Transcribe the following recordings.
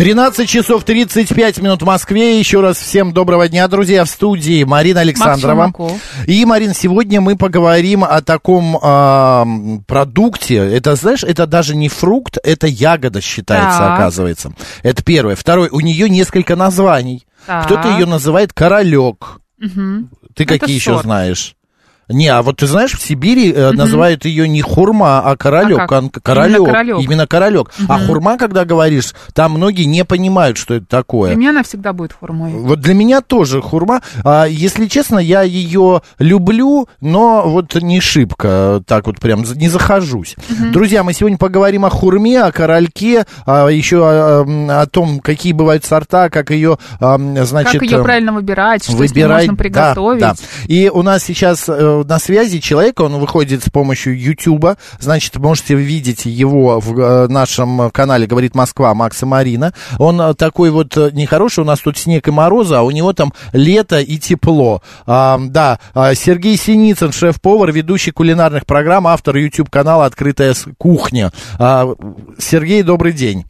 13 часов 35 минут в Москве. Еще раз всем доброго дня, друзья. В студии Марина Александрова. И, Марин, сегодня мы поговорим о таком а, продукте. Это, знаешь, это даже не фрукт, это ягода считается, Так. оказывается. Это первое. Второе, у нее несколько названий. Так. Кто-то ее называет королек. Мгм. Ты Это какие еще сорт. знаешь? Не, а вот ты знаешь, в Сибири э, называют ее не хурма, а королек. А как? Королек. Именно королек. Именно королек. А хурма, когда говоришь, там многие не понимают, что это такое. Для меня она всегда будет хурмой. Вот для меня тоже хурма. А, если честно, я ее люблю, но вот не шибко, так вот прям не захожусь. Друзья, мы сегодня поговорим о хурме, о корольке, а, еще о, м, о том, какие бывают сорта, как ее, а, значит... как ее э, правильно выбирать, что с ней можно приготовить. Да, да. И у нас сейчас э, на связи человек, он выходит с помощью Ютуба, значит, можете видеть его в э, нашем канале «Говорит Москва» Макса Марина. Он э, такой вот э, нехороший, у нас тут снег и морозы, а у него там лето и тепло. А, да, а, Сергей Синицын, шеф-повар, ведущий кулинарных программ, автор YouTube-канала «Открытая кухня». А, Сергей, добрый день.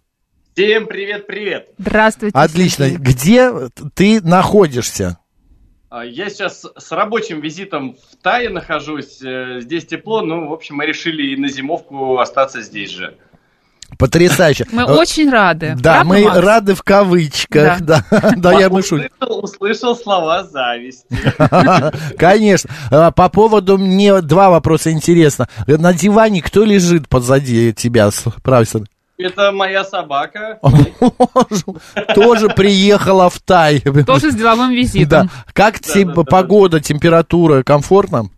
Всем привет-привет! Здравствуйте. Отлично. Сергей. Где ты находишься? А, Я сейчас с рабочим визитом в Тае нахожусь. э, Здесь тепло, ну, в общем, мы решили и на зимовку остаться здесь же. Потрясающе. Мы Э, очень рады. Да, Правда, мы Макс? рады в кавычках, да, да, я шутил. услышал, услышал слова зависти. Конечно. А, По поводу, мне два вопроса интересно. На диване кто лежит позади тебя, справься? Это моя собака. Тоже приехала в Тай. Тоже с деловым Да. визитом. Как погода, температура, комфортно?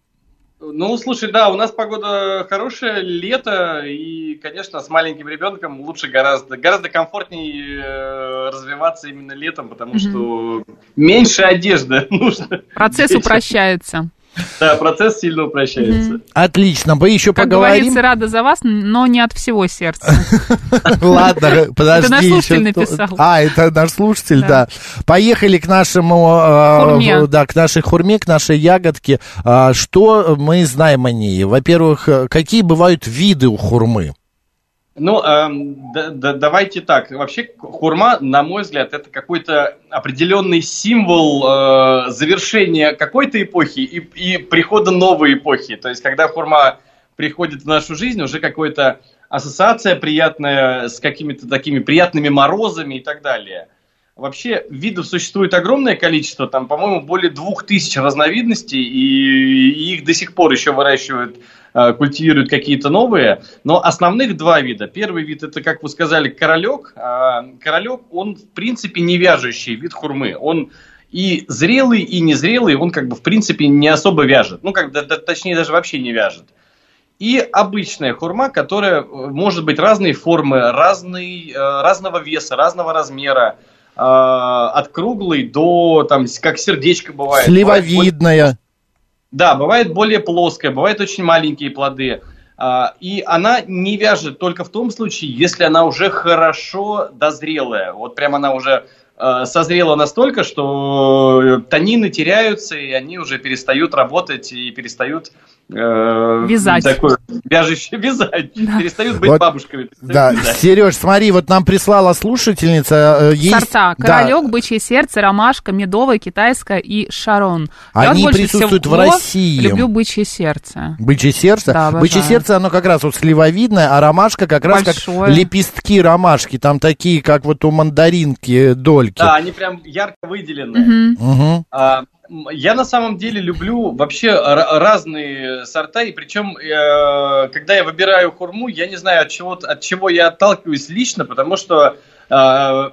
Ну, слушай, да, у нас погода хорошая, лето, и, конечно, с маленьким ребенком лучше гораздо, гораздо комфортнее э, развиваться именно летом, потому что меньше одежды нужно. Процесс упрощается. Да, процесс сильно упрощается. Отлично, мы еще Как поговорим. говорится, рада за вас, но не от всего сердца. Ладно, подожди. наш слушатель еще- написал. А, это наш слушатель, да. Поехали к нашему... э, Да, к нашей хурме, к нашей ягодке. А, Что мы знаем о ней? Во-первых, э, какие бывают виды у хурмы? Ну, эм, да- да- давайте так. Вообще, хурма, на мой взгляд, это какой-то определенный символ э, завершения какой-то эпохи и, и прихода новой эпохи. То есть, когда хурма приходит в нашу жизнь, уже какая-то ассоциация приятная с какими-то такими приятными морозами и так далее. Вообще, видов существует огромное количество, там, по-моему, более двух тысяч разновидностей, и, их до сих пор еще выращивают, э, культивируют какие-то новые. Но основных два вида. Первый вид это, как вы сказали, королек. А, Королек, он в принципе не вяжущий вид хурмы. Он и зрелый, и незрелый, он как бы в принципе не особо вяжет. Ну, как, точнее, даже вообще не вяжет. И обычная хурма, которая э, может быть разной формы, разной, э, разного веса, разного размера, от круглой до, там, как сердечко бывает. Сливовидная. да, бывает более плоская, бывают очень маленькие плоды. А, И она не вяжет только в том случае, если она уже хорошо дозрелая. Вот прям она уже э, созрела настолько, что э, танины теряются, и они уже перестают работать и перестают э, Вязать. Такое, вяжущее вязать. Да. Перестают быть Вот, бабушками. Да, вязать. Сереж, смотри, вот нам прислала слушательница. э, есть- Сорта. да, Королек, бычье сердце, ромашка, медовая, китайская и шарон. Я Они больше присутствуют в России. Люблю бычье сердце. Бычье сердце. Да, обожаю. Бычье сердце, оно как раз вот сливовидное, а ромашка как раз Большое. как лепестки ромашки. Там такие, как вот у мандаринки дольки. Да, они прям ярко. Мгм. А, м, Я на самом деле люблю вообще ра- разные сорта, и причем, э, когда я выбираю хурму, я не знаю, от чего, от чего я отталкиваюсь лично, потому что э,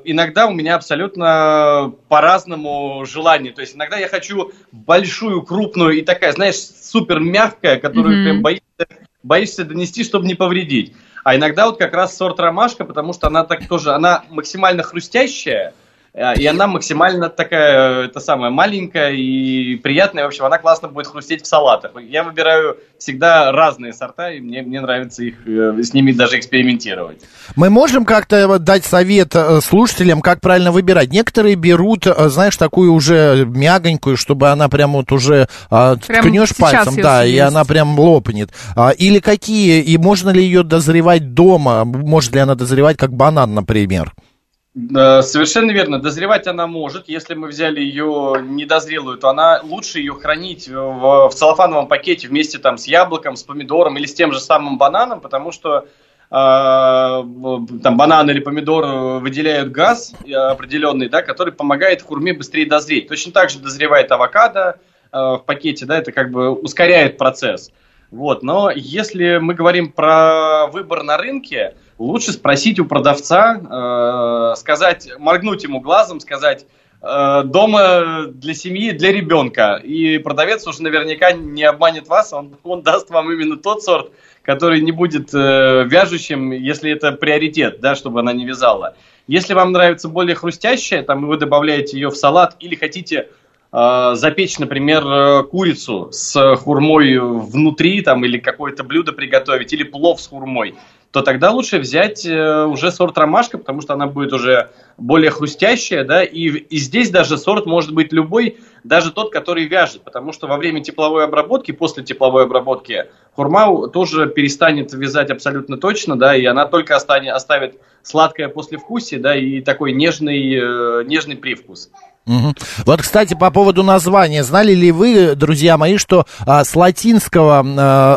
иногда у меня абсолютно по-разному желание. То есть иногда я хочу большую, крупную и такая, знаешь, супер мягкая, которую Мгм. прям боишься, боишься донести, чтобы не повредить. А иногда вот как раз сорт ромашка, потому что она так тоже, она максимально хрустящая, И она максимально такая, это самая маленькая и приятная. В общем, она классно будет хрустеть в салатах. Я выбираю всегда разные сорта, и мне, мне нравится их, э, с ними даже экспериментировать. Мы можем как-то вот дать совет э, слушателям, как правильно выбирать? Некоторые берут, э, знаешь, такую уже мягонькую, чтобы она прям вот уже а, Прям ткнешь пальцем, да, и съесть. она прям лопнет. А, Или какие, и можно ли ее дозревать дома? Может ли она дозревать как банан, например? Совершенно верно. Дозревать она может. Если мы взяли ее недозрелую, то она лучше ее хранить в, в целлофановом пакете вместе там с яблоком, с помидором или с тем же самым бананом, потому что э, там банан или помидор выделяют газ э, определенный, да, который помогает хурме быстрее дозреть. Точно так же дозревает авокадо э, в пакете, да, это как бы ускоряет процесс. Вот, но если мы говорим про выбор на рынке, лучше спросить у продавца, э, сказать, моргнуть ему глазом, сказать э, дома для семьи, для ребенка. И продавец уже наверняка не обманет вас, он, он даст вам именно тот сорт, который не будет э, вяжущим, если это приоритет, да, чтобы она не вязала. Если вам нравится более хрустящая, там вы добавляете ее в салат или хотите э, запечь, например, э, курицу с хурмой внутри, там, или какое-то блюдо приготовить, или плов с хурмой, то тогда лучше взять э, уже сорт ромашка, потому что она будет уже более хрустящая, да, и, и здесь даже сорт может быть любой, даже тот, который вяжет, потому что во время тепловой обработки, после тепловой обработки, хурма тоже перестанет вязать абсолютно точно, да, и она только останет, оставит сладкое послевкусие, да, и такой нежный, э, нежный привкус. Мгм. Вот, кстати, по поводу названия. Знали ли вы, друзья мои, что а, с латинского а,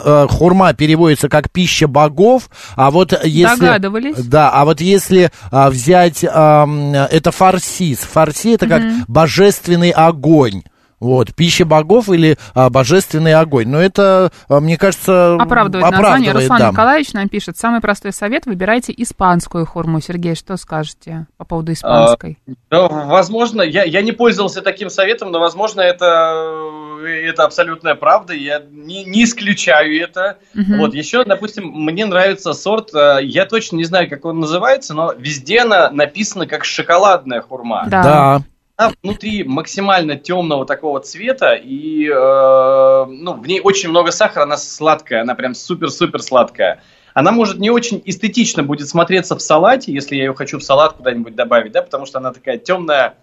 а, хурма переводится как пища богов, а вот если... Догадывались. Да, а вот если а, взять... а, это фарсис. Фарси это как божественный огонь. Вот, пища богов или а, божественный огонь. Но это, а, мне кажется, Оправдывает, название. оправдывает, Руслан да. Николаевич нам пишет. Самый простой совет. Выбирайте испанскую хурму. Сергей, что скажете по поводу испанской? Да, возможно, я, я не пользовался таким советом, но, возможно, это, это абсолютная правда, я не, не исключаю это. Мгм. Вот, еще, допустим, мне нравится сорт, э, я точно не знаю, как он называется, но везде она написана как шоколадная хурма. Да. Да. Она внутри максимально темного такого цвета, и э, ну, в ней очень много сахара, она сладкая, она прям супер-супер сладкая. Она может не очень эстетично будет смотреться в салате, если я ее хочу в салат куда-нибудь добавить, да, потому что она такая темная,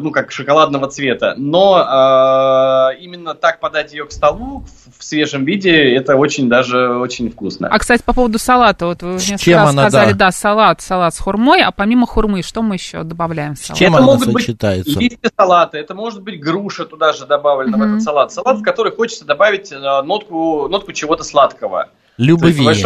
ну, как шоколадного цвета. Но э, именно так подать ее к столу в, в свежем виде, это очень даже очень вкусно. А, кстати, по поводу салата, вот вы С несколько чем раз она, сказали, да? да. салат, салат с хурмой, а помимо хурмы, что мы еще добавляем в салат? чем это она могут быть сочетается? листья салата, это может быть груша туда же добавлена в Мгм. этот салат. Салат, в который хочется добавить э, нотку, нотку чего-то сладкого. Есть, Любви.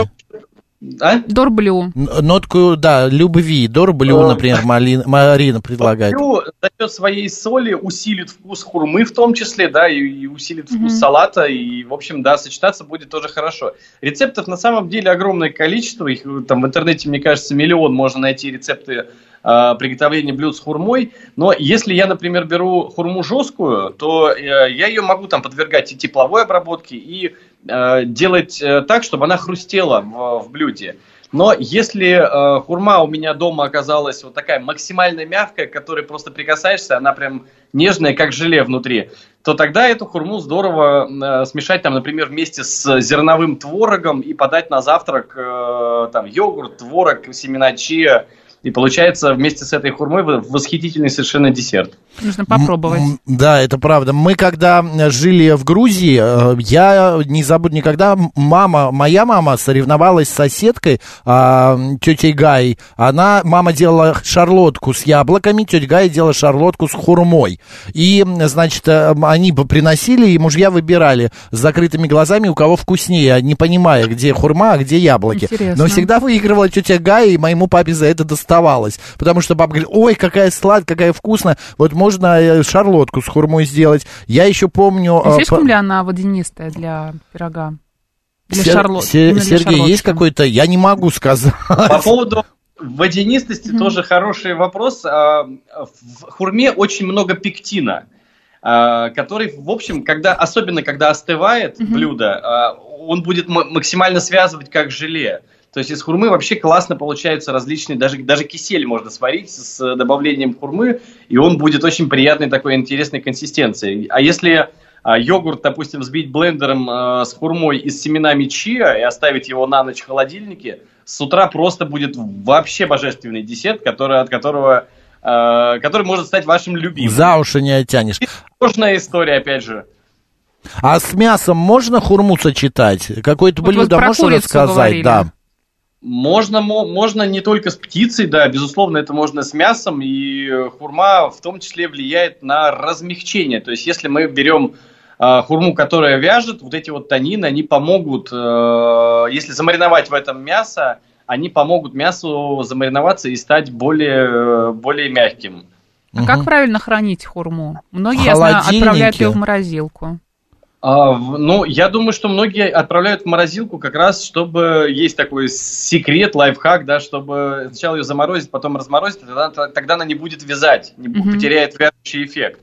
По большому- А? Дорблю. Нотку, да, любви. Дорблю, Э, например, Малин- Марина предлагает. Блю за счет своей соли усилит вкус хурмы в том числе, да, и, и усилит вкус Мгм. салата, и, в общем, да, сочетаться будет тоже хорошо. Рецептов на самом деле огромное количество, их там в интернете, мне кажется, миллион можно найти рецепты э, приготовления блюд с хурмой, но если я, например, беру хурму жесткую, то э, я ее могу там подвергать и тепловой обработке, и э, делать э, так, чтобы она хрустела в, в блюде. Но если э, хурма у меня дома оказалась вот такая максимально мягкая, к которой просто прикасаешься, она прям нежная, как желе внутри, то тогда эту хурму здорово э, смешать, там, например, вместе с зерновым творогом и подать на завтрак э, там йогурт, творог, семена чиа. И получается вместе с этой хурмой восхитительный совершенно десерт. Нужно попробовать. М, Да, это правда. Мы когда э, жили в Грузии, э, я не забуду никогда, мама, моя мама соревновалась с соседкой, а, тетей Гай. Она, мама делала шарлотку с яблоками, тетя Гая делала шарлотку с хурмой. И, значит, э, они бы приносили, и мужья выбирали с закрытыми глазами, у кого вкуснее, не понимая, где хурма, а где яблоки. Интересно. Но всегда выигрывала тетя Гая, и моему папе за это доставалось. Потому что папа говорит, ой, какая сладкая, какая вкусная. Вот можно э, шарлотку с хурмой сделать. Я еще помню... Не э, слишком по- ли она водянистая для пирога? Для Сер- шарлот- Се- именно для Сергей, есть шарлотки? какой-то... Я не могу сказать. По поводу водянистости Мгм. тоже хороший вопрос. А, В хурме очень много пектина, а, который, в общем, когда, особенно когда остывает Мгм. блюдо, а, он будет м- максимально связывать как желе. То есть из хурмы вообще классно получаются различные, даже, даже кисель можно сварить с добавлением хурмы, и он будет очень приятной такой интересной консистенции. А если а, йогурт, допустим, взбить блендером а, с хурмой и с семенами чиа и оставить его на ночь в холодильнике, с утра просто будет вообще божественный десерт, который, от которого, а, который может стать вашим любимым. За уши не оттянешь. Сложная история, опять же. А с мясом можно хурму сочетать? Какое-то Вот блюдо можно курицу рассказать? говорили. Да. Можно, мо- можно не только с птицей, да, безусловно, это можно с мясом, и хурма в том числе влияет на размягчение. То есть, если мы берем э, хурму, которая вяжет, вот эти вот танины, они помогут, э, если замариновать в этом мясо, они помогут мясу замариноваться и стать более, более мягким. А как правильно хранить хурму? Многие, я знаю, отправляют ее в морозилку. А, ну, я думаю, что многие отправляют в морозилку как раз, чтобы есть такой секрет, лайфхак, да, чтобы сначала ее заморозить, потом разморозить, тогда, тогда она не будет вязать, не Мгм. потеряет вяжущий эффект.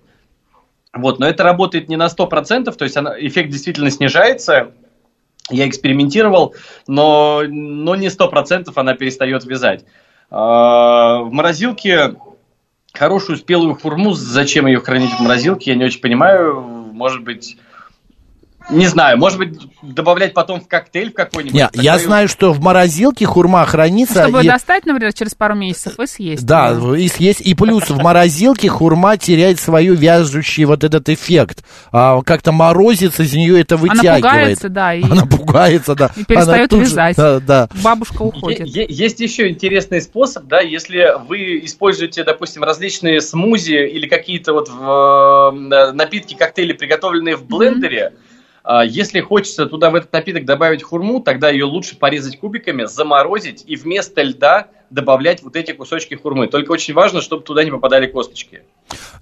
Вот, но это работает не на 100%, то есть она, эффект действительно снижается. Я экспериментировал, но, но не 100% она перестает вязать. А, в морозилке хорошую спелую хурму, зачем ее хранить в морозилке, я не очень понимаю. Может быть, не знаю, может быть, добавлять потом в коктейль в какой-нибудь. Не, Тогда я знаю, что в морозилке хурма хранится. Чтобы и- достать, например, через пару месяцев и съесть. Да, её. и съесть. И плюс в морозилке хурма теряет свою вяжущий вот этот эффект. А, как-то морозится, из нее это Она вытягивает. пугается, да, и Она пугается, да. И перестает Она тут же- вязать. Да, да. бабушка уходит. е- Есть еще интересный способ, да, если вы используете, допустим, различные смузи или какие-то вот в, э, напитки, коктейли, приготовленные в блендере, а, если хочется туда в этот напиток добавить хурму, тогда ее лучше порезать кубиками, заморозить и вместо льда добавлять вот эти кусочки хурмы. Только очень важно, чтобы туда не попадали косточки.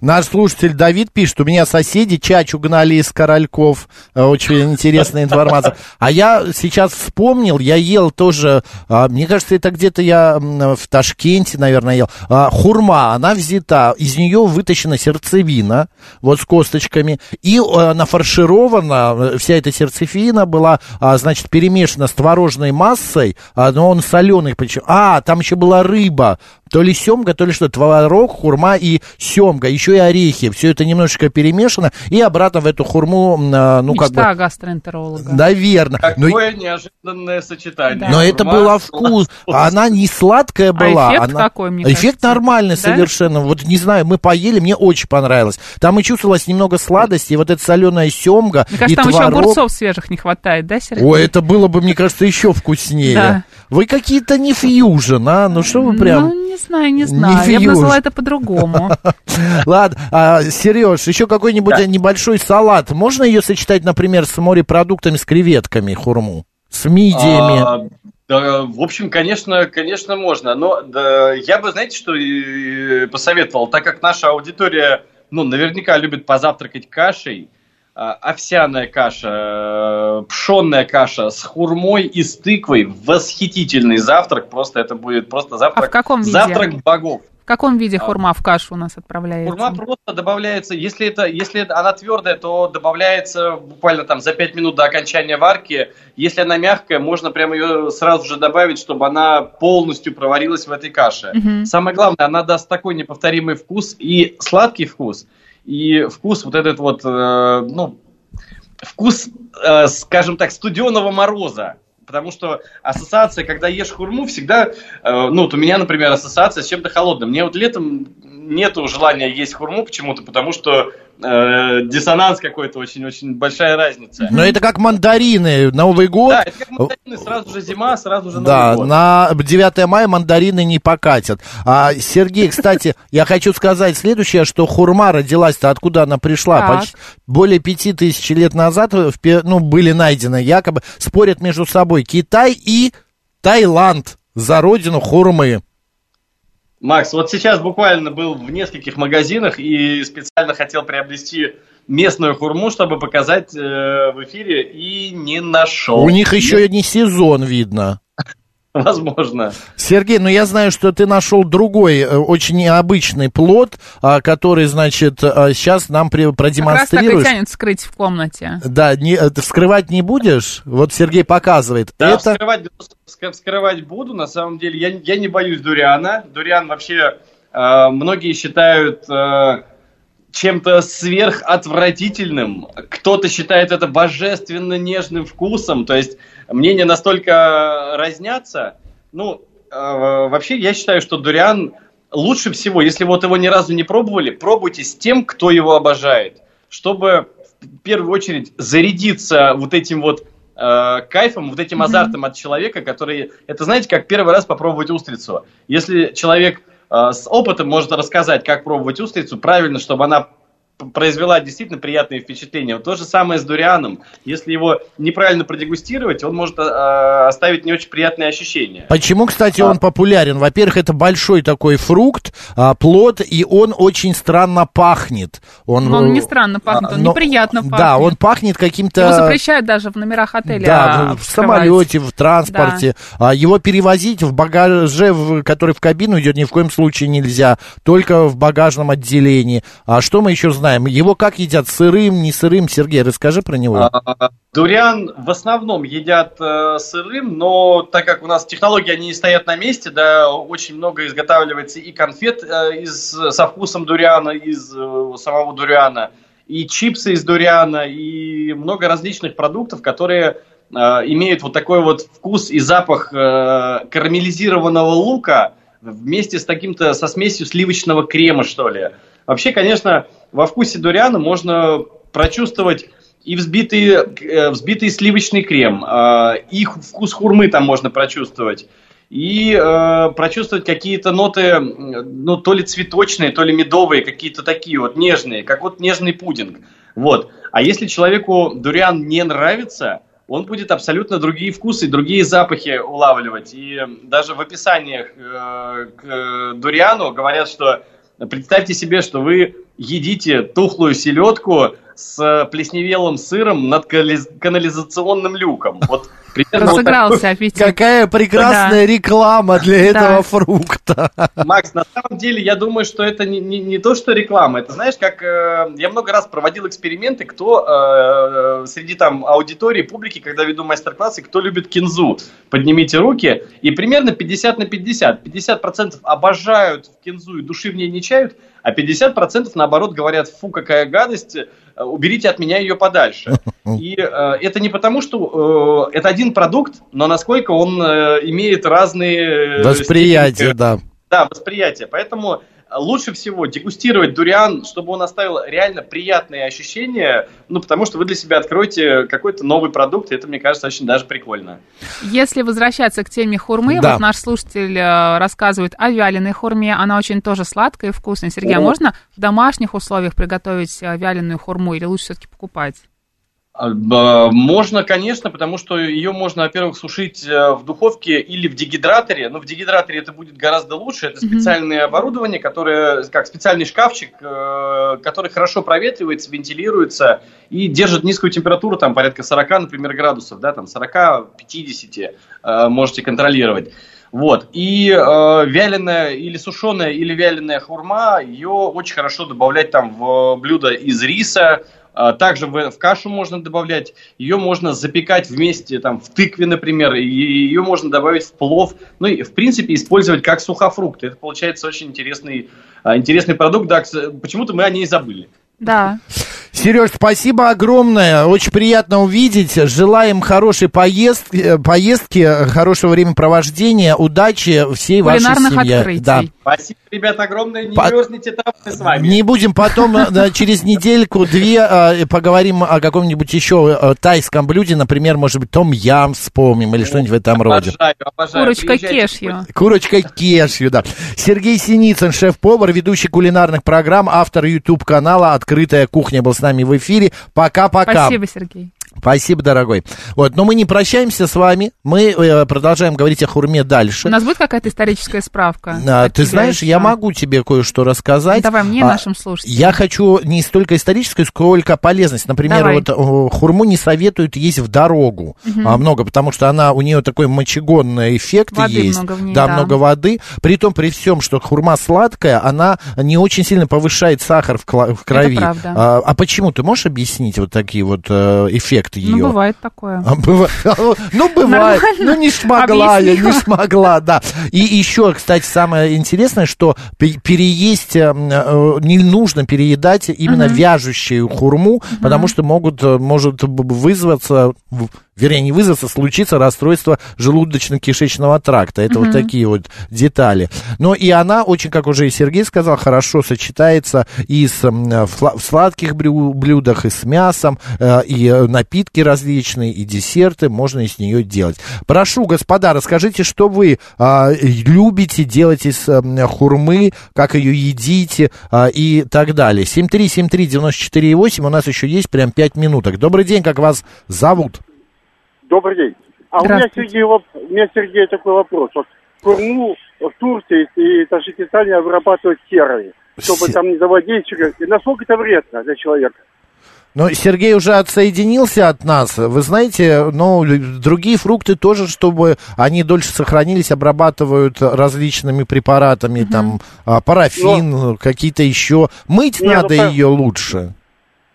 Наш слушатель Давид пишет, у меня соседи чачу гнали из корольков. Э, Очень интересная информация. А я сейчас вспомнил, я ел тоже, а, мне кажется, это где-то я в Ташкенте, наверное, ел. А, Хурма, она взята, из нее вытащена сердцевина, вот с косточками, и э, нафарширована, э, вся эта сердцевина была, а, значит, перемешана с творожной массой, но он соленый. А, там еще была рыба, то ли семга, то ли что, творог, хурма и семга, еще и орехи. Все это немножечко перемешано, и обратно в эту хурму, а, ну, как Мечта бы, гастроэнтеролога. наверное. Но, Какое неожиданное сочетание. но это Хурма было с вкус. Она не сладкая была. эффект она... какой, мне Эффект кажется? нормальный Да? совершенно. Вот не знаю, мы поели, мне очень понравилось. Там и чувствовалось немного сладости, и вот эта соленая семга, Мне и кажется, там еще творог. огурцов свежих не хватает, да, Сергей? Ой, это было бы, мне кажется, еще вкуснее. Да. Вы какие-то не фьюжн, а? Ну что вы прям... Ну, не знаю, не Не знаю. Я бы назвала это по-другому. Ладно, а, Сереж, еще какой-нибудь Да. небольшой салат. Можно ее сочетать, например, с морепродуктами, с креветками, хурму? С мидиями? А, да, в общем, конечно, конечно, можно. Но да, я бы, знаете, что посоветовал, так как наша аудитория, ну, наверняка любит позавтракать кашей, овсяная каша, пшенная каша с хурмой и с тыквой, восхитительный завтрак, просто это будет просто завтрак. А в каком виде? Завтрак богов. В каком виде А. хурма в кашу у нас отправляется? Хурма просто добавляется, если это, если она твердая, то добавляется буквально там за 5 минут до окончания варки. Если она мягкая, можно прямо ее сразу же добавить, чтобы она полностью проварилась в этой каше. Мгм. Самое главное, она даст такой неповторимый вкус и сладкий вкус, и вкус вот этот вот, э, ну, вкус, э, скажем так, студеного мороза. Потому что ассоциация, когда ешь хурму, всегда, э, ну, вот у меня, например, ассоциация с чем-то холодным. Мне вот летом нету желания есть хурму почему-то, потому что э, диссонанс какой-то, очень-очень большая разница. Но это как мандарины. Новый год. Да, это как мандарины, сразу же зима, сразу же Новый Да, год. на 9 мая мандарины не покатят. А, Сергей, кстати, я хочу сказать следующее, что хурма родилась-то, откуда она пришла? Почти более пяти тысяч лет назад ну, были найдены, якобы спорят между собой Китай и Таиланд за родину хурмы. Макс, вот сейчас буквально был в нескольких магазинах и специально хотел приобрести местную хурму, чтобы показать э, в эфире, и не нашел. У них еще не сезон, видно. возможно. Сергей, ну я знаю, что ты нашел другой, э, очень необычный плод, а, который, значит, а, сейчас нам при- Как раз так и продемонстрируешь. тянет скрыть в комнате. Да, не, э, вскрывать не будешь? Вот Сергей показывает. Да, Это вскрывать, вск- вскрывать буду, на самом деле. Я, я не боюсь дуриана. Дуриан вообще э, многие считают э, чем-то сверхотвратительным. Кто-то считает это божественно нежным вкусом. То есть мнения настолько разнятся. Ну, э, вообще я считаю, что дуриан лучше всего, если вот его ни разу не пробовали, пробуйте с тем, кто его обожает. Чтобы в первую очередь зарядиться вот этим вот э, кайфом, вот этим азартом от человека, который... Это, знаете, как первый раз попробовать устрицу. Если человек с опытом может рассказать, как пробовать устрицу, правильно, чтобы она произвела действительно приятные впечатления. Вот то же самое с дурианом. Если его неправильно продегустировать, он может э, оставить не очень приятные ощущения. Почему, кстати, А. он популярен? Во-первых, это большой такой фрукт, а, плод, и он очень странно пахнет. Он, Но он э, не странно пахнет, а, он но- неприятно пахнет. Да, он пахнет каким-то... Его запрещают даже в номерах отеля Да, в самолете, в транспорте. А его перевозить в багаже, в- который в кабину идет, ни в коем случае нельзя. Только в багажном отделении. А что мы еще знаем? Его как едят? Сырым, не сырым? Сергей, расскажи про него. А, Дуриан в основном едят э, сырым, но так как у нас технологии они не стоят на месте, да, очень много изготавливается и конфет э, из, со вкусом дуриана, из э, самого дуриана, и чипсы из дуриана, и много различных продуктов, которые имеют вот такой вот вкус и запах карамелизированного лука вместе с таким-то, со смесью сливочного крема, что ли. Вообще, конечно, во вкусе дуриана можно прочувствовать и взбитый, э, взбитый сливочный крем, э, и вкус хурмы там можно прочувствовать. И э, прочувствовать какие-то ноты, ну, то ли цветочные, то ли медовые, какие-то такие вот нежные, как вот нежный пудинг. Вот. А если человеку дуриан не нравится, он будет абсолютно другие вкусы, другие запахи улавливать. И даже в описаниях э, к э, дуриану говорят, что представьте себе, что вы едите тухлую селедку с плесневелым сыром над канализационным люком. Вот примерно вот Разыгрался аппетит. Какая прекрасная реклама для Да. этого фрукта. Макс, на самом деле, я думаю, что это не, не, не то, что реклама. Это, знаешь, как э, я много раз проводил эксперименты, кто э, среди там аудитории, публики, когда веду мастер-классы, кто любит кинзу. Поднимите руки. И примерно 50 на 50. 50% обожают кинзу и души в ней не чают, а 50% наоборот говорят, фу, какая гадость, э, уберите от меня ее подальше. И э, это не потому, что э, это один продукт, но насколько он э, имеет разные... э, Восприятие, степени да. да, восприятие. Поэтому лучше всего дегустировать дуриан, чтобы он оставил реально приятные ощущения, ну, потому что вы для себя откроете какой-то новый продукт, и это, мне кажется, очень даже прикольно. Если возвращаться к теме хурмы, Да. вот наш слушатель э, рассказывает о вяленой хурме, она очень тоже сладкая и вкусная. Сергей, а О. можно в домашних условиях приготовить э, вяленую хурму или лучше все-таки покупать? А, Можно, конечно, потому что ее можно, во-первых, сушить э, в духовке или в дегидраторе. Но в дегидраторе это будет гораздо лучше. Это специальное оборудование, которое, как специальный шкафчик, э, который хорошо проветривается, вентилируется и держит низкую температуру, там порядка 40, например, градусов, да, там 40-50 э, можете контролировать. Вот. И э, вяленая или сушеная, или вяленая хурма, ее очень хорошо добавлять там в блюдо из риса, Также в, в кашу можно добавлять, ее можно запекать вместе там, в тыкве, например, и ее можно добавить в плов, ну и в принципе использовать как сухофрукт. Это получается очень интересный, а, интересный продукт, да, почему-то мы о ней забыли. Да. Сереж, спасибо огромное. Очень приятно увидеть. Желаем хорошей поездки, э, поездки хорошего времяпровождения, удачи всей вашей семье. открытий. Да. Спасибо, ребята, огромное, не По- мерзните там, мы с вами. Не будем потом э, через недельку-две э, поговорим о каком-нибудь еще э, тайском блюде, например, может быть, том ям вспомним или что-нибудь в этом роде. Курочка кешью. Курочка кешью, да. Сергей Синицын, шеф-повар, ведущий кулинарных программ, автор YouTube-канала «Открытая кухня» был с нами в эфире. Пока-пока. Спасибо, Сергей. Спасибо, дорогой. Вот, но мы не прощаемся с вами, мы э, продолжаем говорить о хурме дальше. У нас будет какая-то историческая справка? А, ты знаешь, еще? я могу тебе кое-что рассказать. Давай мне А, нашим слушателям. Я хочу не столько историческую, сколько полезность. Например, Давай. вот хурму не советуют есть в дорогу а, много, потому что она у нее такой мочегонный эффект Воды есть. много в ней, да, да. много воды. При том, при всем, что хурма сладкая, она не очень сильно повышает сахар в, в крови. правда. А, а почему? Ты можешь объяснить вот такие вот э, эффекты ее? Ну, бывает такое. А, быва- Ну, бывает. Нормально. Ну, не смогла я, не смогла, да. И еще, кстати, самое интересное, что пе- переесть, э, э, не нужно переедать именно вяжущую хурму, потому что могут, э, может вызваться, вернее, не вызваться, случиться расстройство желудочно-кишечного тракта. Это вот такие вот детали. Но и она очень, как уже и Сергей сказал, хорошо сочетается и с в сладких блюдах, и с мясом, и э, напитки различные, и десерты можно из нее делать. Прошу, господа, расскажите, что вы а, любите делать из м, хурмы, как ее едите а, и так далее. 7373948, у нас еще есть прям 5 минуток. Добрый день, как вас зовут? Добрый день. А у меня. Сергей, у меня, Сергей, такой вопрос. Вот курму в Турции и Таджикистане обрабатывают серой, чтобы Се- там не заводить. И насколько это вредно для человека? Ну, Сергей уже отсоединился от нас. Вы знаете, ну, другие фрукты тоже, чтобы они дольше сохранились, обрабатывают различными препаратами, там, а, парафин, какие-то еще. Мыть Не, ну, надо по- ее лучше.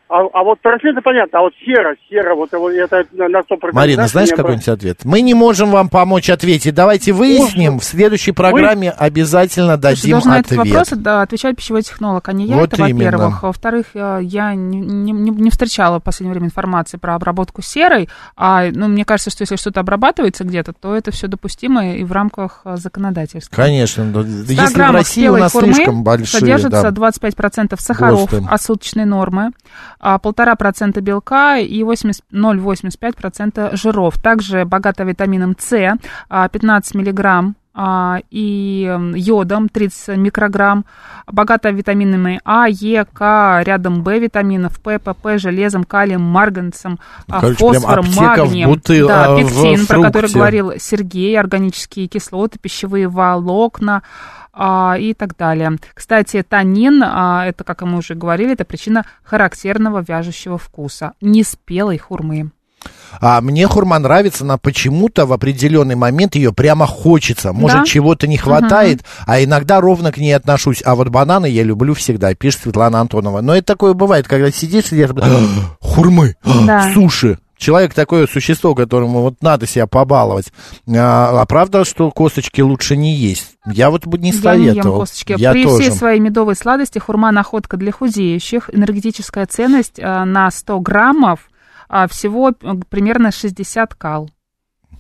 А, а вот это понятно, а вот сера, сера, вот это- на на 100%. Марина, знаешь какой-нибудь ответ? Мы не можем вам помочь ответить. Давайте выясним. В следующей программе обязательно Слушай, дадим должна на этот ответ. вопрос да, отвечать пищевой технолог, а не я, Вот это во-первых. А Во-вторых, э, я не, не- не- встречала в последнее время информации про обработку серой, а ну, мне кажется, что если что-то обрабатывается где-то, то это все допустимо и в рамках э, законодательства. Конечно. да. 100 Если в России у нас слишком большие, содержится да. 25% сахаров ГОСТы. от суточной нормы, а, 1,5% белка и 80 0,85% жиров. Также богата витамином С, а, 15 миллиграмм а, и йодом 30 микрограмм, богата витаминами А, Е, К, рядом Б витаминов, П, ПП, железом, калием, марганцем, а, короче, фосфором, в магнием. бутыл- да, а, в пектин, про который говорил Сергей, органические кислоты, пищевые волокна, а, и так далее. Кстати, танин, а, это, как мы уже говорили, это причина характерного вяжущего вкуса, неспелой хурмы. А мне хурма нравится, но почему-то в определенный момент ее прямо хочется. Может, Да? чего-то не хватает, а иногда ровно к ней отношусь. А вот бананы я люблю всегда, пишет Светлана Антонова. Но это такое бывает, когда сидишь и держишь, хурмы, Да. суши. Человек такое существо, которому вот надо себя побаловать. А, а правда, что косточки лучше не есть? Я вот бы не Я не советовал. ем косточки. Я При тоже. всей своей медовой сладости хурма находка для худеющих. Энергетическая ценность а, на 100 граммов а, всего примерно 60 кал.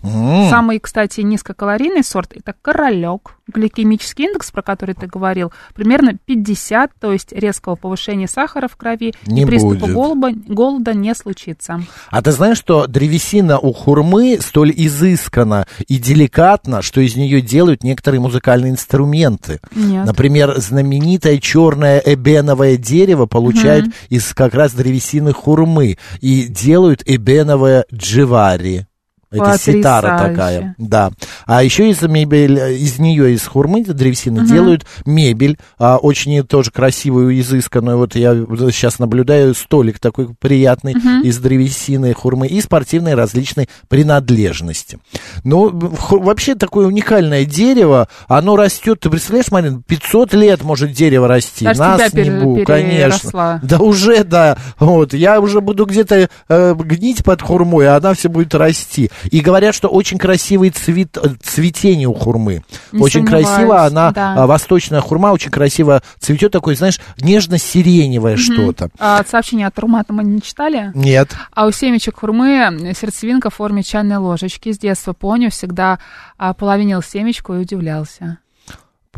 М. Самый, кстати, низкокалорийный сорт это королек. Гликемический индекс, про который ты говорил, примерно 50, то есть резкого повышения сахара в крови Не и приступа будет. голода, голода не случится. А ты знаешь, что древесина у хурмы столь изысканна и деликатна, что из нее делают некоторые музыкальные инструменты. Нет. Например, знаменитое черное эбеновое дерево получают из как раз древесины хурмы и делают эбеновое дживари. Это ситара такая, да. А еще из мебель, из нее, из хурмы, из древесины, делают мебель, а, очень тоже красивую, изысканную. Вот я сейчас наблюдаю столик такой приятный из древесины, хурмы и спортивные различные принадлежности. Ну, вообще такое уникальное дерево, оно растет, ты представляешь, Марин, 500 лет может дерево расти. Даже Нас тебя не пере- бу, переросла. конечно. Да уже, да. Вот, я уже буду где-то э, гнить под хурмой, а она все будет расти. И говорят, что очень красивый цвет, э, цветение у хурмы. Не очень красиво, она, да. а, восточная хурма очень красиво цветет, такой, знаешь, нежно-сиреневое что-то. А сообщение от Румата мы не читали? Нет. А у семечек хурмы сердцевинка в форме чайной ложечки. С детства помню, всегда а, половинил семечку и удивлялся.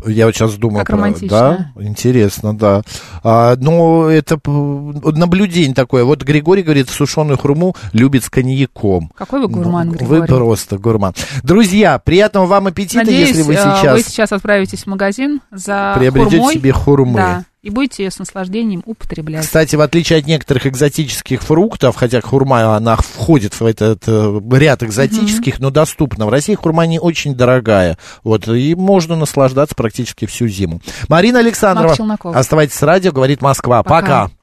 Я вот сейчас думаю Как про... Да, интересно, да. А, ну, это наблюдение такое. Вот Григорий говорит, сушеную хурму любит с коньяком. Какой вы гурман, Ну, Григорий. Вы просто гурман. Друзья, приятного вам аппетита, Надеюсь, если вы э, сейчас... вы сейчас отправитесь в магазин за Приобретете хурмой. себе хурмы. Да, и будете ее с наслаждением употреблять. Кстати, в отличие от некоторых экзотических фруктов, хотя хурма, она входит в этот э, ряд экзотических, но доступна. В России хурма не очень дорогая. Вот, и можно наслаждаться практически всю зиму. Марина Александрова, Челноков. оставайтесь с радио, говорит Москва. Пока. Пока.